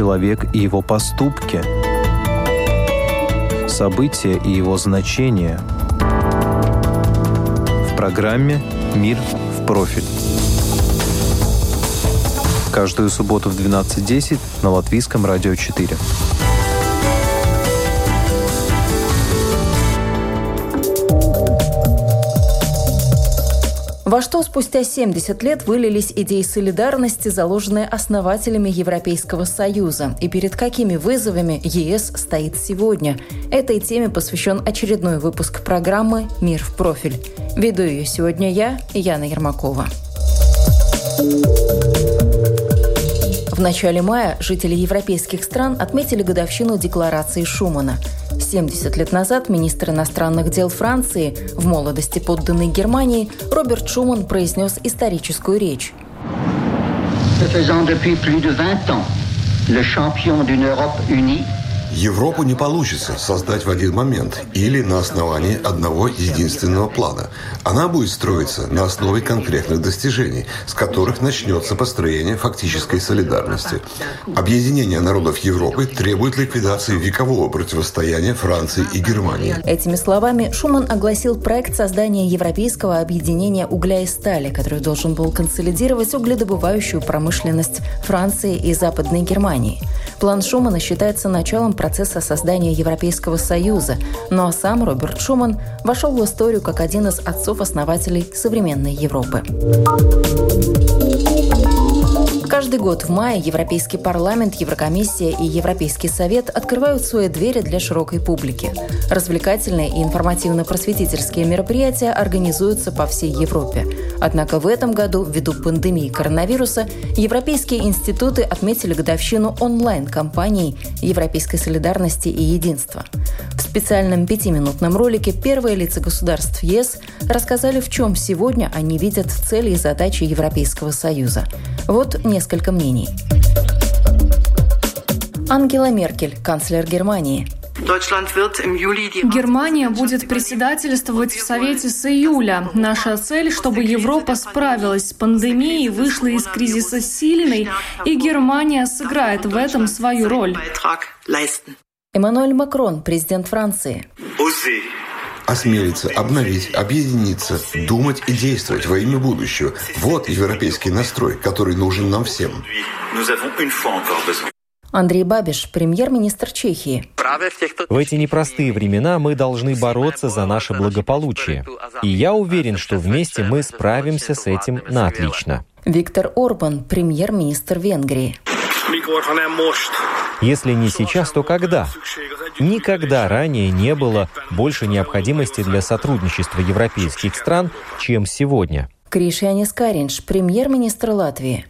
человек и его поступки, события и его значения. В программе «Мир в профиль». Каждую субботу в 12.10 на Латвийском радио 4. Во что спустя 70 лет вылились идеи солидарности, заложенные основателями Европейского Союза, и перед какими вызовами ЕС стоит сегодня. Этой теме посвящен очередной выпуск программы «Мир в профиль». Веду ее сегодня я, Яна Ермакова. В начале мая жители европейских стран отметили годовщину декларации Шумана – 70 лет назад министр иностранных дел Франции, в молодости подданный Германии, Роберт Шуман произнес историческую речь. Faisant depuis plus de 20 ans le champion d'une Europe unie, Европу не получится создать в один момент или на основании одного единственного плана. Она будет строиться на основе конкретных достижений, с которых начнется построение фактической солидарности. Объединение народов Европы требует ликвидации векового противостояния Франции и Германии. Этими словами Шуман огласил проект создания Европейского объединения угля и стали, который должен был консолидировать угледобывающую промышленность Франции и Западной Германии. План Шумана считается началом процесса создания Европейского Союза, но сам Роберт Шуман вошел в историю как один из отцов-основателей современной Европы. Каждый год в мае Европейский парламент, Еврокомиссия и Европейский совет открывают свои двери для широкой публики. Развлекательные и информативно-просветительские мероприятия организуются по всей Европе. Однако в этом году, ввиду пандемии коронавируса, европейские институты отметили годовщину онлайн-кампании Европейской солидарности и единства. В специальном пятиминутном ролике первые лица государств ЕС рассказали, в чем сегодня они видят цели и задачи Европейского Союза. Вот несколько мнений. Ангела Меркель, канцлер Германии. Германия будет председательствовать в Совете с июля. Наша цель, чтобы Европа справилась с пандемией, вышла из кризиса сильной, и Германия сыграет в этом свою роль. Эммануэль Макрон, президент Франции. Осмелиться, обновить, объединиться, думать и действовать во имя будущего. Вот европейский настрой, который нужен нам всем. Андрей Бабиш, премьер-министр Чехии. В эти непростые времена мы должны бороться за наше благополучие. И я уверен, что вместе мы справимся с этим на отлично. Виктор Орбан, премьер-министр Венгрии. Если не сейчас, то когда? Никогда ранее не было больше необходимости для сотрудничества европейских стран, чем сегодня. Кришьянис Каринш, премьер-министр Латвии.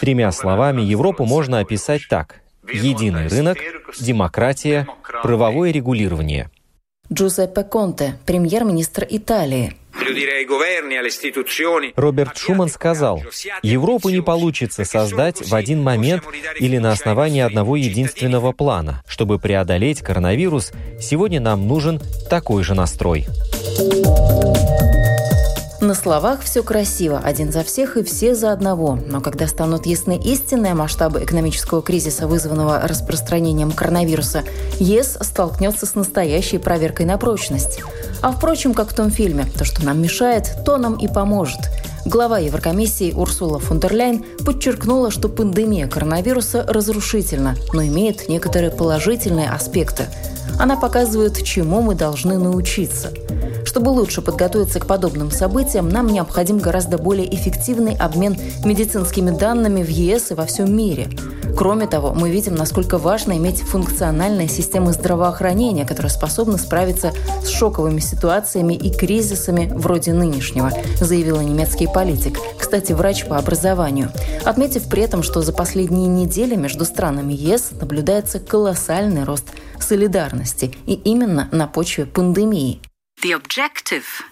Тремя словами Европу можно описать так. Единый рынок, демократия, правовое регулирование. Джузеппе Конте, премьер-министр Италии. Роберт Шуман сказал, Европу не получится создать в один момент или на основании одного единственного плана. Чтобы преодолеть коронавирус, сегодня нам нужен такой же настрой. На словах все красиво, один за всех и все за одного. Но когда станут ясны истинные масштабы экономического кризиса, вызванного распространением коронавируса, ЕС столкнется с настоящей проверкой на прочность. А впрочем, как в том фильме, то, что нам мешает, то нам и поможет. Глава Еврокомиссии Урсула фон дер Ляйн подчеркнула, что пандемия коронавируса разрушительна, но имеет некоторые положительные аспекты. Она показывает, чему мы должны научиться – чтобы лучше подготовиться к подобным событиям, нам необходим гораздо более эффективный обмен медицинскими данными в ЕС и во всем мире. Кроме того, мы видим, насколько важно иметь функциональные системы здравоохранения, которые способны справиться с шоковыми ситуациями и кризисами вроде нынешнего, заявила немецкий политик, кстати, врач по образованию, отметив при этом, что за последние недели между странами ЕС наблюдается колоссальный рост солидарности, и именно на почве пандемии. the objective.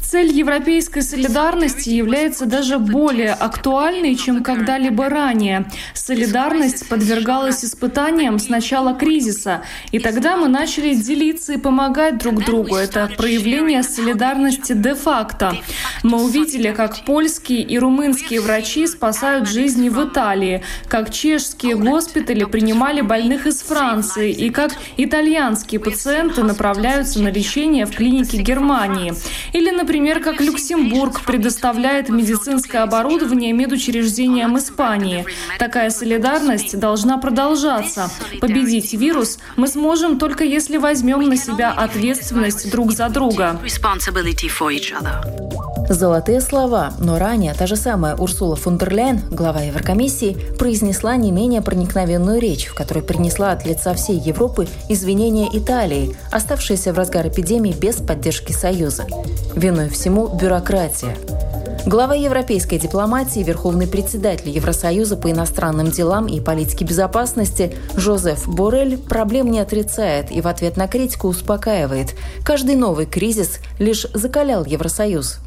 Цель европейской солидарности является даже более актуальной, чем когда-либо ранее. Солидарность подвергалась испытаниям с начала кризиса, и тогда мы начали делиться и помогать друг другу. Это проявление солидарности де-факто. Мы увидели, как польские и румынские врачи спасают жизни в Италии, как чешские госпитали принимали больных из Франции и как итальянские пациенты направляются на лечение в клинике Германии. Или, например, как Люксембург предоставляет медицинское оборудование медучреждениям Испании. Такая солидарность должна продолжаться. Победить вирус мы сможем только если возьмем на себя ответственность друг за друга. Золотые слова, но ранее та же самая Урсула фон дер Ляйен, глава Еврокомиссии, произнесла не менее проникновенную речь, в которой принесла от лица всей Европы извинения Италии, оставшейся в разгар эпидемии без поддержки Союза. Виной всему бюрократия. Глава европейской дипломатии, верховный председатель Евросоюза по иностранным делам и политике безопасности Жозеф Борель проблем не отрицает и в ответ на критику успокаивает. Каждый новый кризис лишь закалял Евросоюз.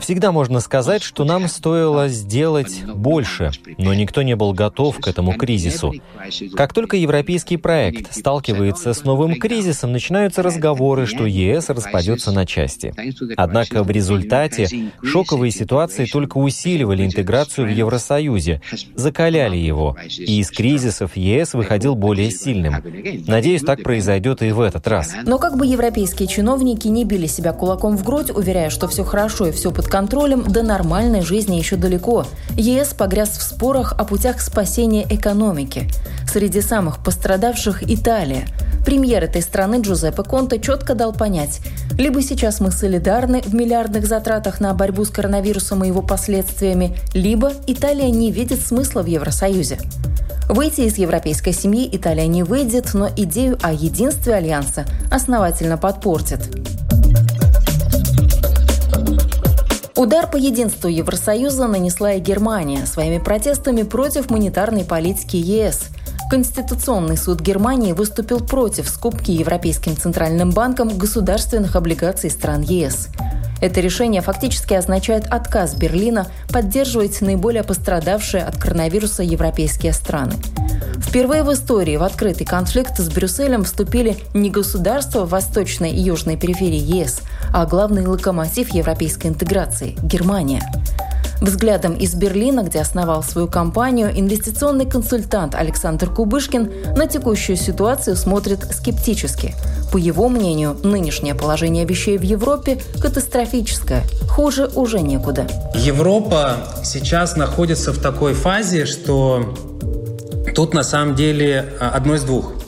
Всегда можно сказать, что нам стоило сделать больше, но никто не был готов к этому кризису. Как только европейский проект сталкивается с новым кризисом, начинаются разговоры, что ЕС распадется на части. Однако в результате шоковые ситуации только усиливали интеграцию в Евросоюзе, закаляли его, и из кризисов ЕС выходил более сильным. Надеюсь, так произойдет и в этот раз. Но как бы европейские чиновники не били себя кулаком в грудь, уверяя, что все хорошо и все под контролем, до нормальной жизни еще далеко. ЕС погряз в спорах о путях спасения экономики. Среди самых пострадавших Италия. Премьер этой страны Джузеппе Конте четко дал понять, либо сейчас мы солидарны в миллиардных затратах на борьбу с коронавирусом и его последствиями, либо Италия не видит смысла в Евросоюзе. Выйти из европейской семьи Италия не выйдет, но идею о единстве Альянса основательно подпортит. Удар по единству Евросоюза нанесла и Германия своими протестами против монетарной политики ЕС. Конституционный суд Германии выступил против скупки Европейским центральным банком государственных облигаций стран ЕС. Это решение фактически означает отказ Берлина поддерживать наиболее пострадавшие от коронавируса европейские страны. Впервые в истории в открытый конфликт с Брюсселем вступили не государства восточной и южной периферии ЕС, а главный локомотив европейской интеграции – Германия. Взглядом из Берлина, где основал свою компанию, инвестиционный консультант Александр Кубышкин на текущую ситуацию смотрит скептически. По его мнению, нынешнее положение вещей в Европе катастрофическое. Хуже уже некуда. Европа сейчас находится в такой фазе, что тут на самом деле одно из двух –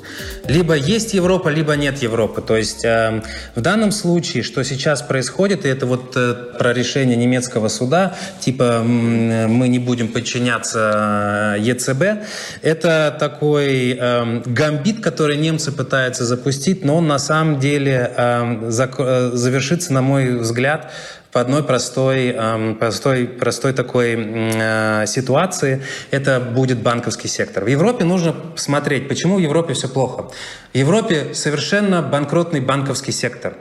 либо есть Европа, либо нет Европы. То есть э, в данном случае, что сейчас происходит, и это вот э, про решение немецкого суда, типа мы не будем подчиняться э, ЕЦБ, это такой э, гамбит, который немцы пытаются запустить, но он на самом деле э, зак- завершится, на мой взгляд, по одной простой, простой, простой такой э, ситуации. Это будет банковский сектор. В Европе нужно смотреть, почему в Европе все плохо. В Европе совершенно банкротный банковский сектор.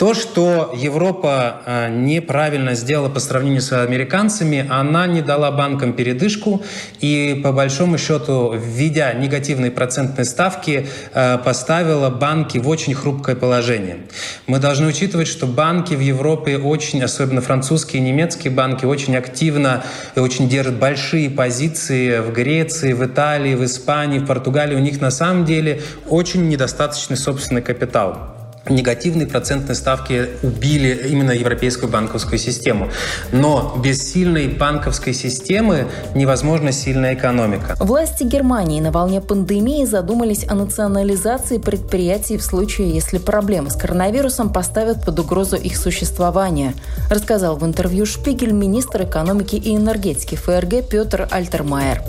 То, что Европа э, неправильно сделала по сравнению с американцами, она не дала банкам передышку и, по большому счету, введя негативные процентные ставки, э, поставила банки в очень хрупкое положение. Мы должны учитывать, что банки в Европе очень, французские и немецкие банки, очень активно и очень держат большие позиции в Греции, в Италии, в Испании, в Португалии. У них на самом деле очень недостаточный собственный капитал негативные процентные ставки убили именно европейскую банковскую систему. Но без сильной банковской системы невозможна сильная экономика. Власти Германии на волне пандемии задумались о национализации предприятий в случае, если проблемы с коронавирусом поставят под угрозу их существование, рассказал в интервью Шпигель министр экономики и энергетики ФРГ Петр Альтермайер.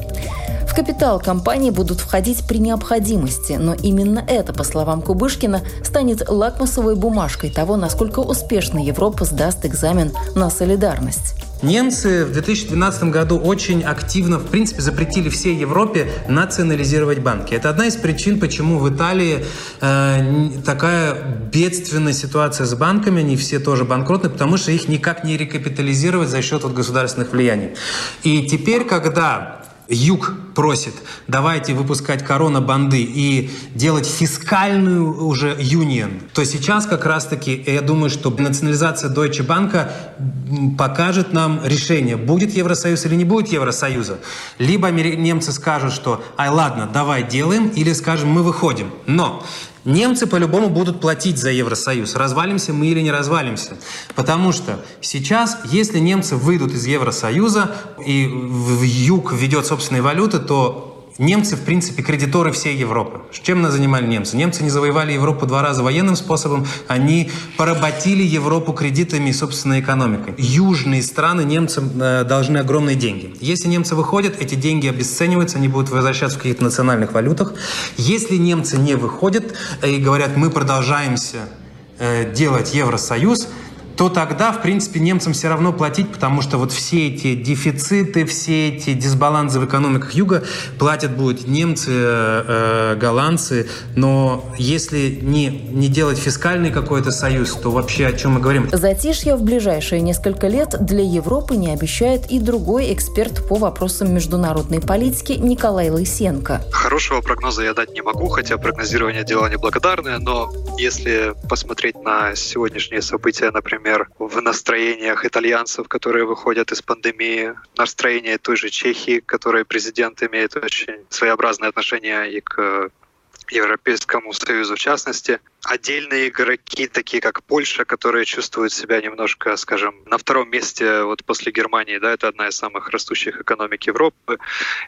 В капитал компании будут входить при необходимости, но именно это, по словам Кубышкина, станет лакмусовой бумажкой того, насколько успешно Европа сдаст экзамен на солидарность. Немцы в 2012 году очень активно, в принципе, запретили всей Европе национализировать банки. Это одна из причин, почему в Италии э, такая бедственная ситуация с банками, они все тоже банкротны, потому что их никак не рекапитализировать за счет вот государственных влияний. И теперь, когда Юг просит, давайте выпускать корона-банды и делать фискальную уже юнион, то сейчас как раз-таки, я думаю, что национализация Deutsche Bank покажет нам решение, будет Евросоюз или не будет Евросоюза. Либо немцы скажут, что «ай, ладно, давай делаем», или скажем «мы выходим». Но Немцы по-любому будут платить за Евросоюз, развалимся мы или не развалимся. Потому что сейчас, если немцы выйдут из Евросоюза и в юг введет собственные валюты, то Немцы, в принципе, кредиторы всей Европы. Чем нас занимали немцы? Немцы не завоевали Европу два раза военным способом, они поработили Европу кредитами и собственной экономикой. Южные страны немцам э, должны огромные деньги. Если немцы выходят, эти деньги обесцениваются, они будут возвращаться в каких-то национальных валютах. Если немцы не выходят и говорят, мы продолжаемся э, делать Евросоюз, то тогда, в принципе, немцам все равно платить, потому что вот все эти дефициты, все эти дисбалансы в экономиках Юга платят будут немцы, э, голландцы. Но если не, не делать фискальный какой-то союз, то вообще о чем мы говорим? Затишье в ближайшие несколько лет для Европы не обещает и другой эксперт по вопросам международной политики Николай Лысенко. Хорошего прогноза я дать не могу, хотя прогнозирование дело неблагодарное, но если посмотреть на сегодняшние события, например, например, в настроениях итальянцев, которые выходят из пандемии, настроение той же Чехии, которой президент имеет очень своеобразное отношение и к Европейскому Союзу в частности. Отдельные игроки, такие как Польша, которые чувствуют себя немножко, скажем, на втором месте вот после Германии, да, это одна из самых растущих экономик Европы,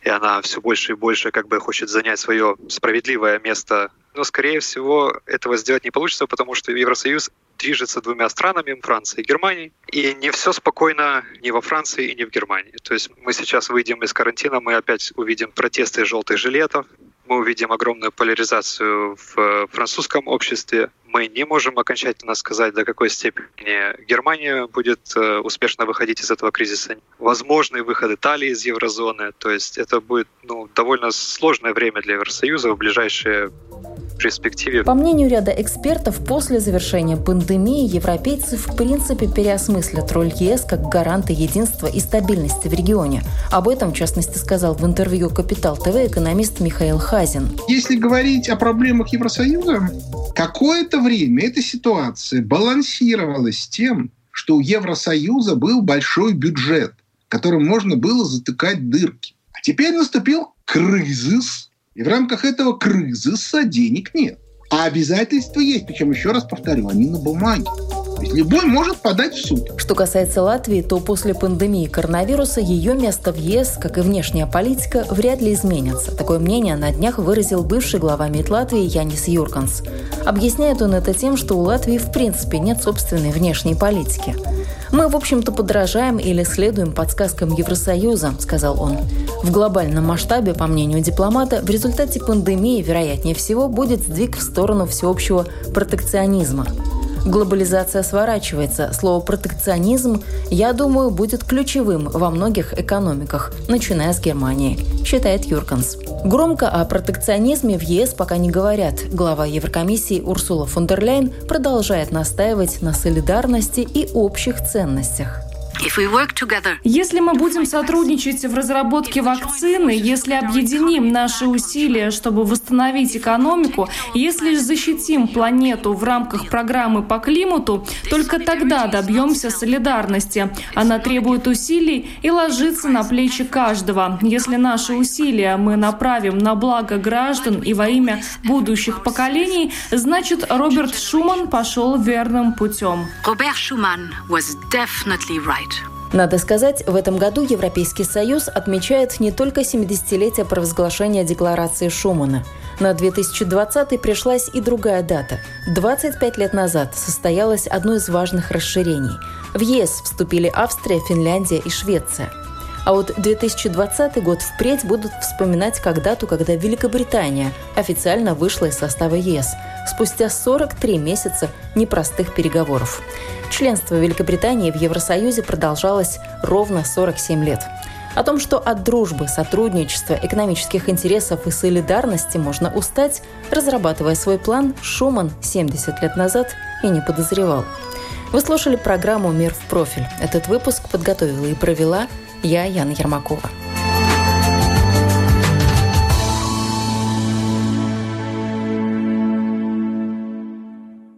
и она все больше и больше как бы хочет занять свое справедливое место но, скорее всего, этого сделать не получится, потому что Евросоюз движется двумя странами, Францией и Германией, и не все спокойно ни во Франции и ни в Германии. То есть мы сейчас выйдем из карантина, мы опять увидим протесты желтых жилетов, мы увидим огромную поляризацию в французском обществе. Мы не можем окончательно сказать, до какой степени Германия будет э, успешно выходить из этого кризиса. Возможный выход Италии из еврозоны. То есть это будет ну, довольно сложное время для Евросоюза в ближайшие перспективе. По мнению ряда экспертов, после завершения пандемии европейцы в принципе переосмыслят роль ЕС как гаранта единства и стабильности в регионе. Об этом, в частности, сказал в интервью «Капитал ТВ» экономист Михаил Хазин. Если говорить о проблемах Евросоюза, какое-то время эта ситуация балансировалась тем, что у Евросоюза был большой бюджет, которым можно было затыкать дырки. А теперь наступил кризис, и в рамках этого кризиса денег нет. А обязательства есть, причем, еще раз повторю, они на бумаге. Есть любой может подать в суд. Что касается Латвии, то после пандемии коронавируса ее место в ЕС, как и внешняя политика, вряд ли изменится. Такое мнение на днях выразил бывший глава МИД Латвии Янис Юрканс. Объясняет он это тем, что у Латвии в принципе нет собственной внешней политики. «Мы, в общем-то, подражаем или следуем подсказкам Евросоюза», — сказал он. В глобальном масштабе, по мнению дипломата, в результате пандемии, вероятнее всего, будет сдвиг в сторону всеобщего протекционизма. Глобализация сворачивается. Слово «протекционизм», я думаю, будет ключевым во многих экономиках, начиная с Германии, считает Юрканс. Громко о протекционизме в ЕС пока не говорят. Глава Еврокомиссии Урсула фон дер Ляйн продолжает настаивать на солидарности и общих ценностях. Если мы будем сотрудничать в разработке вакцины, если объединим наши усилия, чтобы восстановить экономику, если защитим планету в рамках программы по климату, только тогда добьемся солидарности. Она требует усилий и ложится на плечи каждого. Если наши усилия мы направим на благо граждан и во имя будущих поколений, значит Роберт Шуман пошел верным путем. Роберт Шуман was definitely right. Надо сказать, в этом году Европейский Союз отмечает не только 70-летие провозглашения Декларации Шумана. На 2020 пришлась и другая дата. 25 лет назад состоялось одно из важных расширений. В ЕС вступили Австрия, Финляндия и Швеция. А вот 2020 год впредь будут вспоминать как дату, когда Великобритания официально вышла из состава ЕС спустя 43 месяца непростых переговоров. Членство Великобритании в Евросоюзе продолжалось ровно 47 лет. О том, что от дружбы, сотрудничества, экономических интересов и солидарности можно устать, разрабатывая свой план, Шуман 70 лет назад и не подозревал. Вы слушали программу «Мир в профиль». Этот выпуск подготовила и провела я, Яна Ермакова.